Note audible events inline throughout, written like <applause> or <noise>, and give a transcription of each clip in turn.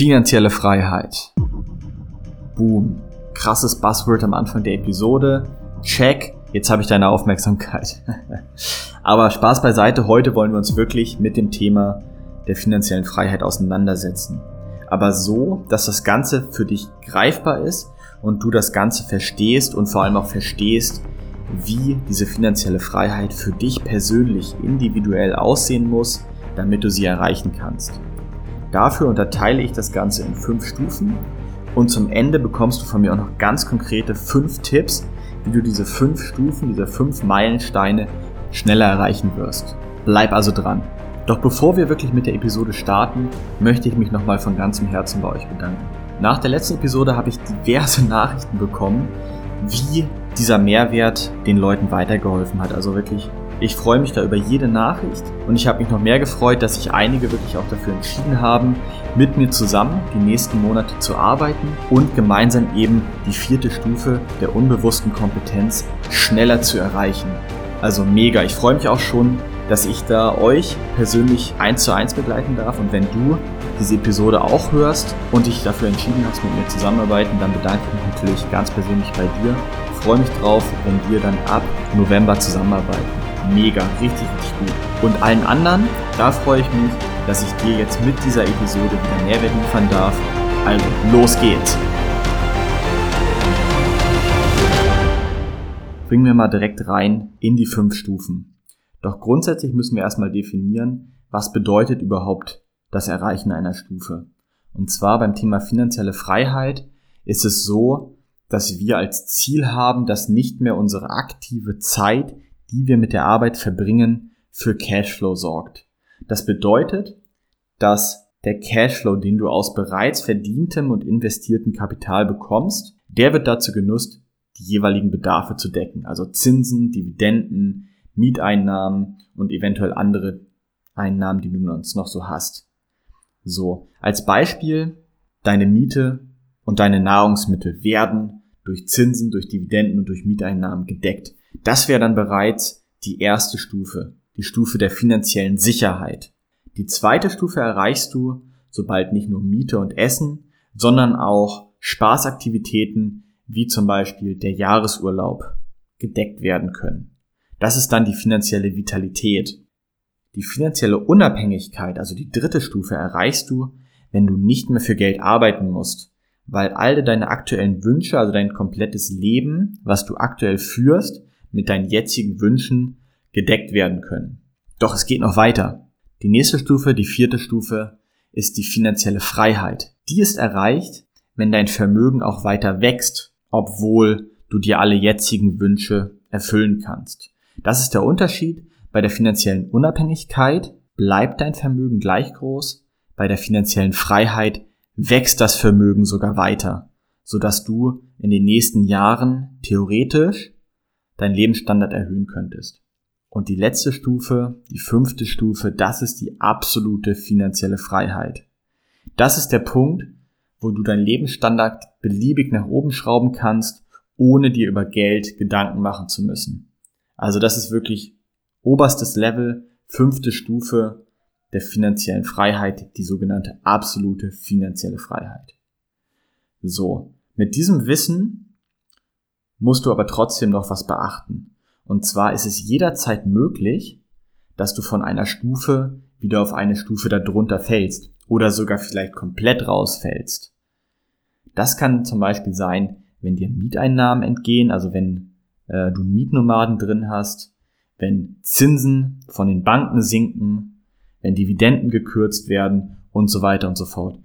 Finanzielle Freiheit. Boom. Krasses Buzzword am Anfang der Episode. Check. Jetzt habe ich deine Aufmerksamkeit. <laughs> Aber Spaß beiseite, heute wollen wir uns wirklich mit dem Thema der finanziellen Freiheit auseinandersetzen. Aber so, dass das Ganze für dich greifbar ist und du das Ganze verstehst und vor allem auch verstehst, wie diese finanzielle Freiheit für dich persönlich individuell aussehen muss, damit du sie erreichen kannst. Dafür unterteile ich das Ganze in fünf Stufen und zum Ende bekommst du von mir auch noch ganz konkrete fünf Tipps, wie du diese fünf Stufen, diese fünf Meilensteine schneller erreichen wirst. Bleib also dran. Doch bevor wir wirklich mit der Episode starten, möchte ich mich nochmal von ganzem Herzen bei euch bedanken. Nach der letzten Episode habe ich diverse <laughs> Nachrichten bekommen, wie dieser Mehrwert den Leuten weitergeholfen hat. Also wirklich ich freue mich da über jede Nachricht und ich habe mich noch mehr gefreut, dass sich einige wirklich auch dafür entschieden haben, mit mir zusammen die nächsten Monate zu arbeiten und gemeinsam eben die vierte Stufe der unbewussten Kompetenz schneller zu erreichen. Also mega, ich freue mich auch schon, dass ich da euch persönlich eins zu eins begleiten darf und wenn du diese Episode auch hörst und dich dafür entschieden hast, mit mir zusammenzuarbeiten, dann bedanke ich mich natürlich ganz persönlich bei dir. Ich freue mich drauf, wenn wir dann ab November zusammenarbeiten mega, richtig, richtig gut. Und allen anderen, da freue ich mich, dass ich dir jetzt mit dieser Episode wieder Mehrwert liefern darf. Also, los geht's! Bringen wir mal direkt rein in die fünf Stufen. Doch grundsätzlich müssen wir erstmal definieren, was bedeutet überhaupt das Erreichen einer Stufe. Und zwar beim Thema finanzielle Freiheit ist es so, dass wir als Ziel haben, dass nicht mehr unsere aktive Zeit die wir mit der Arbeit verbringen, für Cashflow sorgt. Das bedeutet, dass der Cashflow, den du aus bereits verdientem und investiertem Kapital bekommst, der wird dazu genutzt, die jeweiligen Bedarfe zu decken. Also Zinsen, Dividenden, Mieteinnahmen und eventuell andere Einnahmen, die du sonst noch so hast. So, als Beispiel, deine Miete und deine Nahrungsmittel werden durch Zinsen, durch Dividenden und durch Mieteinnahmen gedeckt. Das wäre dann bereits die erste Stufe, die Stufe der finanziellen Sicherheit. Die zweite Stufe erreichst du, sobald nicht nur Miete und Essen, sondern auch Spaßaktivitäten wie zum Beispiel der Jahresurlaub gedeckt werden können. Das ist dann die finanzielle Vitalität. Die finanzielle Unabhängigkeit, also die dritte Stufe, erreichst du, wenn du nicht mehr für Geld arbeiten musst, weil all deine aktuellen Wünsche, also dein komplettes Leben, was du aktuell führst, mit deinen jetzigen Wünschen gedeckt werden können. Doch es geht noch weiter. Die nächste Stufe, die vierte Stufe, ist die finanzielle Freiheit. Die ist erreicht, wenn dein Vermögen auch weiter wächst, obwohl du dir alle jetzigen Wünsche erfüllen kannst. Das ist der Unterschied. Bei der finanziellen Unabhängigkeit bleibt dein Vermögen gleich groß, bei der finanziellen Freiheit wächst das Vermögen sogar weiter, sodass du in den nächsten Jahren theoretisch deinen Lebensstandard erhöhen könntest. Und die letzte Stufe, die fünfte Stufe, das ist die absolute finanzielle Freiheit. Das ist der Punkt, wo du deinen Lebensstandard beliebig nach oben schrauben kannst, ohne dir über Geld Gedanken machen zu müssen. Also das ist wirklich oberstes Level, fünfte Stufe der finanziellen Freiheit, die sogenannte absolute finanzielle Freiheit. So, mit diesem Wissen musst du aber trotzdem noch was beachten. Und zwar ist es jederzeit möglich, dass du von einer Stufe wieder auf eine Stufe darunter fällst oder sogar vielleicht komplett rausfällst. Das kann zum Beispiel sein, wenn dir Mieteinnahmen entgehen, also wenn äh, du Mietnomaden drin hast, wenn Zinsen von den Banken sinken, wenn Dividenden gekürzt werden und so weiter und so fort.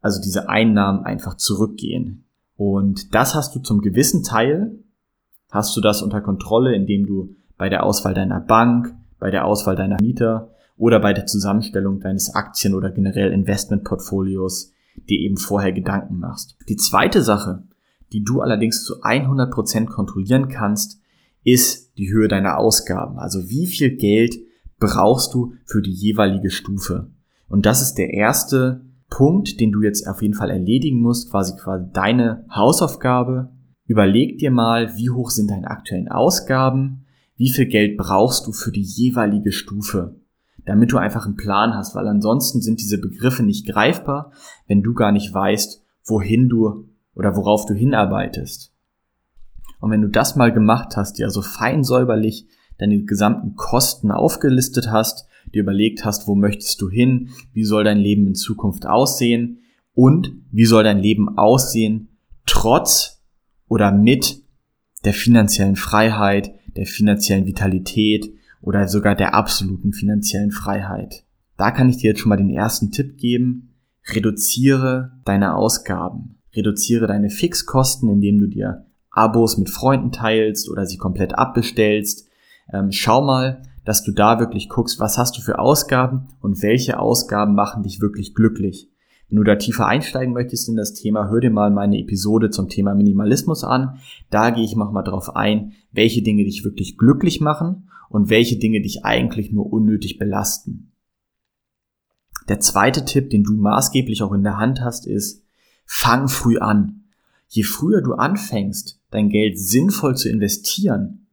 Also diese Einnahmen einfach zurückgehen. Und das hast du zum gewissen Teil, hast du das unter Kontrolle, indem du bei der Auswahl deiner Bank, bei der Auswahl deiner Mieter oder bei der Zusammenstellung deines Aktien- oder generell Investmentportfolios dir eben vorher Gedanken machst. Die zweite Sache, die du allerdings zu 100% kontrollieren kannst, ist die Höhe deiner Ausgaben. Also wie viel Geld brauchst du für die jeweilige Stufe? Und das ist der erste Punkt, den du jetzt auf jeden Fall erledigen musst, quasi quasi deine Hausaufgabe. Überleg dir mal, wie hoch sind deine aktuellen Ausgaben, wie viel Geld brauchst du für die jeweilige Stufe. damit du einfach einen Plan hast, weil ansonsten sind diese Begriffe nicht greifbar, wenn du gar nicht weißt, wohin du oder worauf du hinarbeitest. Und wenn du das mal gemacht hast, dir also fein säuberlich deine gesamten Kosten aufgelistet hast, dir überlegt hast, wo möchtest du hin, wie soll dein Leben in Zukunft aussehen und wie soll dein Leben aussehen, trotz oder mit der finanziellen Freiheit, der finanziellen Vitalität oder sogar der absoluten finanziellen Freiheit. Da kann ich dir jetzt schon mal den ersten Tipp geben. Reduziere deine Ausgaben. Reduziere deine Fixkosten, indem du dir Abos mit Freunden teilst oder sie komplett abbestellst. Ähm, schau mal, dass du da wirklich guckst, was hast du für Ausgaben und welche Ausgaben machen dich wirklich glücklich. Wenn du da tiefer einsteigen möchtest in das Thema, hör dir mal meine Episode zum Thema Minimalismus an. Da gehe ich nochmal drauf ein, welche Dinge dich wirklich glücklich machen und welche Dinge dich eigentlich nur unnötig belasten. Der zweite Tipp, den du maßgeblich auch in der Hand hast, ist, fang früh an. Je früher du anfängst, dein Geld sinnvoll zu investieren,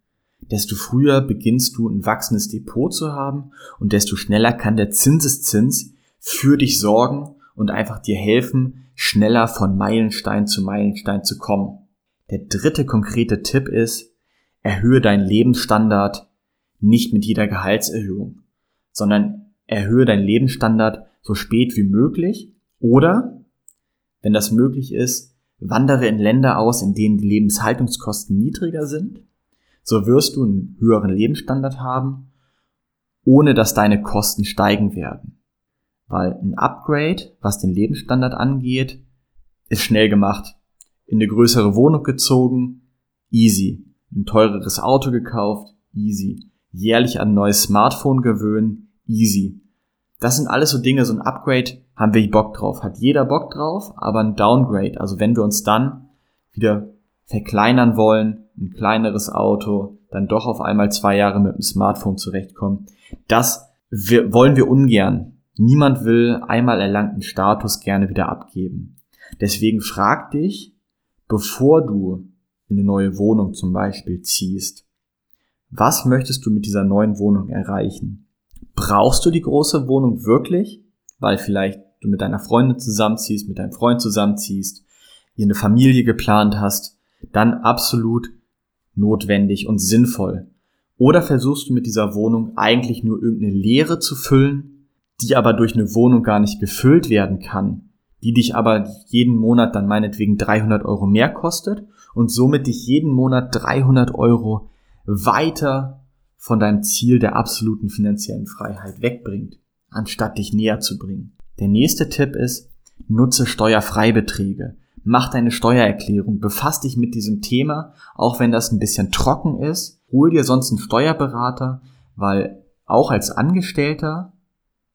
desto früher beginnst du ein wachsendes Depot zu haben und desto schneller kann der Zinseszins für dich sorgen und einfach dir helfen, schneller von Meilenstein zu Meilenstein zu kommen. Der dritte konkrete Tipp ist, erhöhe deinen Lebensstandard nicht mit jeder Gehaltserhöhung, sondern erhöhe deinen Lebensstandard so spät wie möglich oder, wenn das möglich ist, wandere in Länder aus, in denen die Lebenshaltungskosten niedriger sind. So wirst du einen höheren Lebensstandard haben, ohne dass deine Kosten steigen werden. Weil ein Upgrade, was den Lebensstandard angeht, ist schnell gemacht. In eine größere Wohnung gezogen, easy. Ein teureres Auto gekauft, easy. Jährlich an ein neues Smartphone gewöhnen, easy. Das sind alles so Dinge, so ein Upgrade haben wir Bock drauf. Hat jeder Bock drauf, aber ein Downgrade, also wenn wir uns dann wieder verkleinern wollen, ein kleineres Auto, dann doch auf einmal zwei Jahre mit dem Smartphone zurechtkommen, das wollen wir ungern. Niemand will einmal erlangten Status gerne wieder abgeben. Deswegen frag dich, bevor du in eine neue Wohnung zum Beispiel ziehst, was möchtest du mit dieser neuen Wohnung erreichen? Brauchst du die große Wohnung wirklich? Weil vielleicht du mit deiner Freundin zusammenziehst, mit deinem Freund zusammenziehst, ihr eine Familie geplant hast, dann absolut notwendig und sinnvoll. Oder versuchst du mit dieser Wohnung eigentlich nur irgendeine Leere zu füllen, die aber durch eine Wohnung gar nicht gefüllt werden kann, die dich aber jeden Monat dann meinetwegen 300 Euro mehr kostet und somit dich jeden Monat 300 Euro weiter von deinem Ziel der absoluten finanziellen Freiheit wegbringt, anstatt dich näher zu bringen. Der nächste Tipp ist, nutze Steuerfreibeträge. Mach deine Steuererklärung, befass dich mit diesem Thema, auch wenn das ein bisschen trocken ist. Hol dir sonst einen Steuerberater, weil auch als Angestellter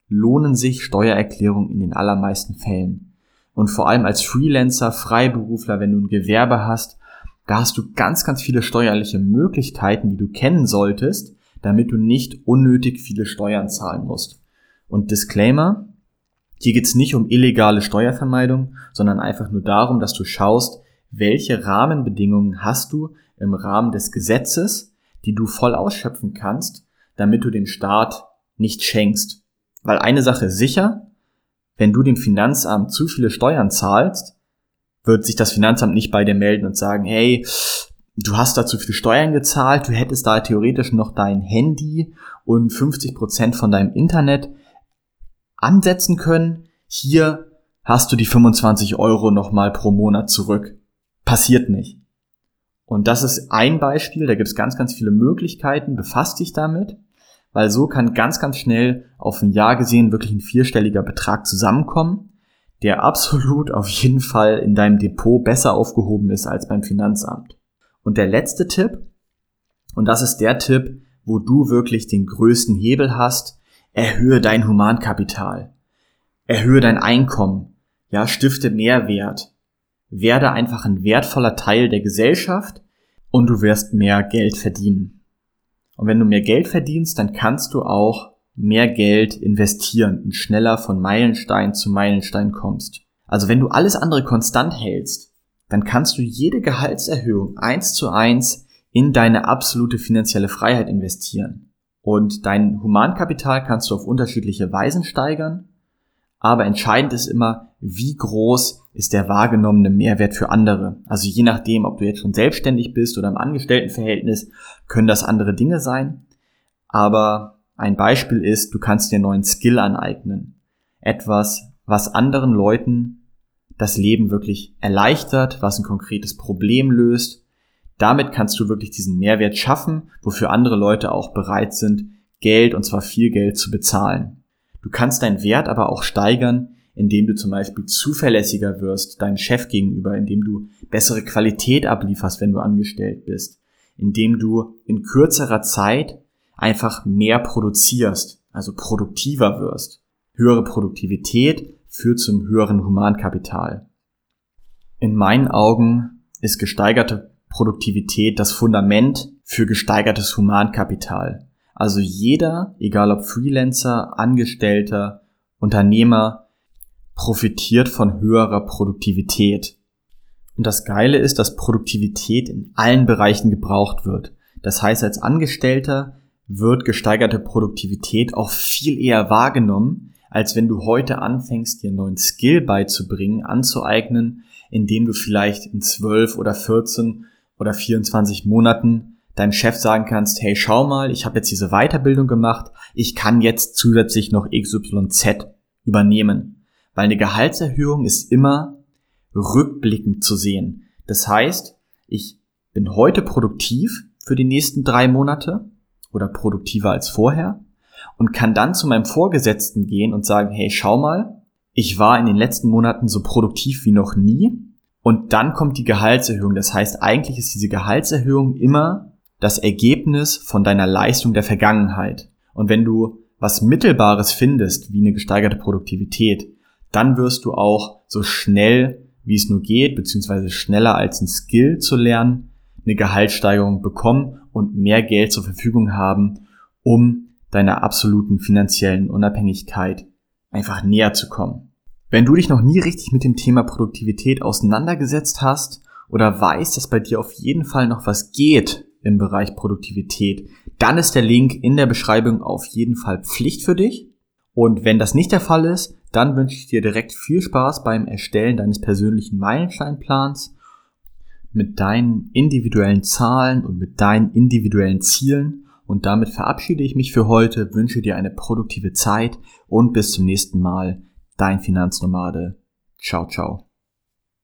lohnen sich Steuererklärungen in den allermeisten Fällen. Und vor allem als Freelancer, Freiberufler, wenn du ein Gewerbe hast, da hast du ganz, ganz viele steuerliche Möglichkeiten, die du kennen solltest, damit du nicht unnötig viele Steuern zahlen musst. Und Disclaimer, hier geht's nicht um illegale Steuervermeidung, sondern einfach nur darum, dass du schaust, welche Rahmenbedingungen hast du im Rahmen des Gesetzes, die du voll ausschöpfen kannst, damit du dem Staat nicht schenkst. Weil eine Sache ist sicher, wenn du dem Finanzamt zu viele Steuern zahlst, wird sich das Finanzamt nicht bei dir melden und sagen, hey, du hast da zu viele Steuern gezahlt, du hättest da theoretisch noch dein Handy und 50 Prozent von deinem Internet ansetzen können. Hier hast du die 25 Euro nochmal pro Monat zurück. Passiert nicht. Und das ist ein Beispiel, da gibt es ganz, ganz viele Möglichkeiten, befasst dich damit weil so kann ganz, ganz schnell auf ein Jahr gesehen wirklich ein vierstelliger Betrag zusammenkommen, der absolut auf jeden Fall in deinem Depot besser aufgehoben ist als beim Finanzamt. Und der letzte Tipp, und das ist der Tipp, wo du wirklich den größten Hebel hast, erhöhe dein Humankapital. Erhöhe dein Einkommen. Ja, stifte Mehrwert. Werde einfach ein wertvoller Teil der Gesellschaft und du wirst mehr Geld verdienen. Und wenn du mehr Geld verdienst, dann kannst du auch mehr Geld investieren und schneller von Meilenstein zu Meilenstein kommst. Also wenn du alles andere konstant hältst, dann kannst du jede Gehaltserhöhung eins zu eins in deine absolute finanzielle Freiheit investieren. Und dein Humankapital kannst du auf unterschiedliche Weisen steigern. Aber entscheidend ist immer, wie groß ist der wahrgenommene Mehrwert für andere. Also je nachdem, ob du jetzt schon selbstständig bist oder im Angestelltenverhältnis, können das andere Dinge sein. Aber ein Beispiel ist, du kannst dir einen neuen Skill aneignen. Etwas, was anderen Leuten das Leben wirklich erleichtert, was ein konkretes Problem löst. Damit kannst du wirklich diesen Mehrwert schaffen, wofür andere Leute auch bereit sind, Geld und zwar viel Geld zu bezahlen. Du kannst deinen Wert aber auch steigern, indem du zum Beispiel zuverlässiger wirst deinem Chef gegenüber, indem du bessere Qualität ablieferst, wenn du angestellt bist, indem du in kürzerer Zeit einfach mehr produzierst, also produktiver wirst. Höhere Produktivität führt zum höheren Humankapital. In meinen Augen ist gesteigerte Produktivität das Fundament für gesteigertes Humankapital. Also jeder, egal ob Freelancer, Angestellter, Unternehmer, profitiert von höherer Produktivität. Und das Geile ist, dass Produktivität in allen Bereichen gebraucht wird. Das heißt, als Angestellter wird gesteigerte Produktivität auch viel eher wahrgenommen, als wenn du heute anfängst, dir einen neuen Skill beizubringen, anzueignen, indem du vielleicht in 12 oder 14 oder 24 Monaten deinem Chef sagen kannst, hey, schau mal, ich habe jetzt diese Weiterbildung gemacht, ich kann jetzt zusätzlich noch XYZ übernehmen. Weil eine Gehaltserhöhung ist immer rückblickend zu sehen. Das heißt, ich bin heute produktiv für die nächsten drei Monate oder produktiver als vorher und kann dann zu meinem Vorgesetzten gehen und sagen, hey, schau mal, ich war in den letzten Monaten so produktiv wie noch nie und dann kommt die Gehaltserhöhung. Das heißt, eigentlich ist diese Gehaltserhöhung immer das Ergebnis von deiner Leistung der Vergangenheit. Und wenn du was Mittelbares findest, wie eine gesteigerte Produktivität, dann wirst du auch so schnell, wie es nur geht, beziehungsweise schneller als ein Skill zu lernen, eine Gehaltssteigerung bekommen und mehr Geld zur Verfügung haben, um deiner absoluten finanziellen Unabhängigkeit einfach näher zu kommen. Wenn du dich noch nie richtig mit dem Thema Produktivität auseinandergesetzt hast oder weißt, dass bei dir auf jeden Fall noch was geht im Bereich Produktivität, dann ist der Link in der Beschreibung auf jeden Fall Pflicht für dich. Und wenn das nicht der Fall ist, dann wünsche ich dir direkt viel Spaß beim Erstellen deines persönlichen Meilensteinplans mit deinen individuellen Zahlen und mit deinen individuellen Zielen und damit verabschiede ich mich für heute, wünsche dir eine produktive Zeit und bis zum nächsten Mal. Dein Finanznomade. Ciao, ciao.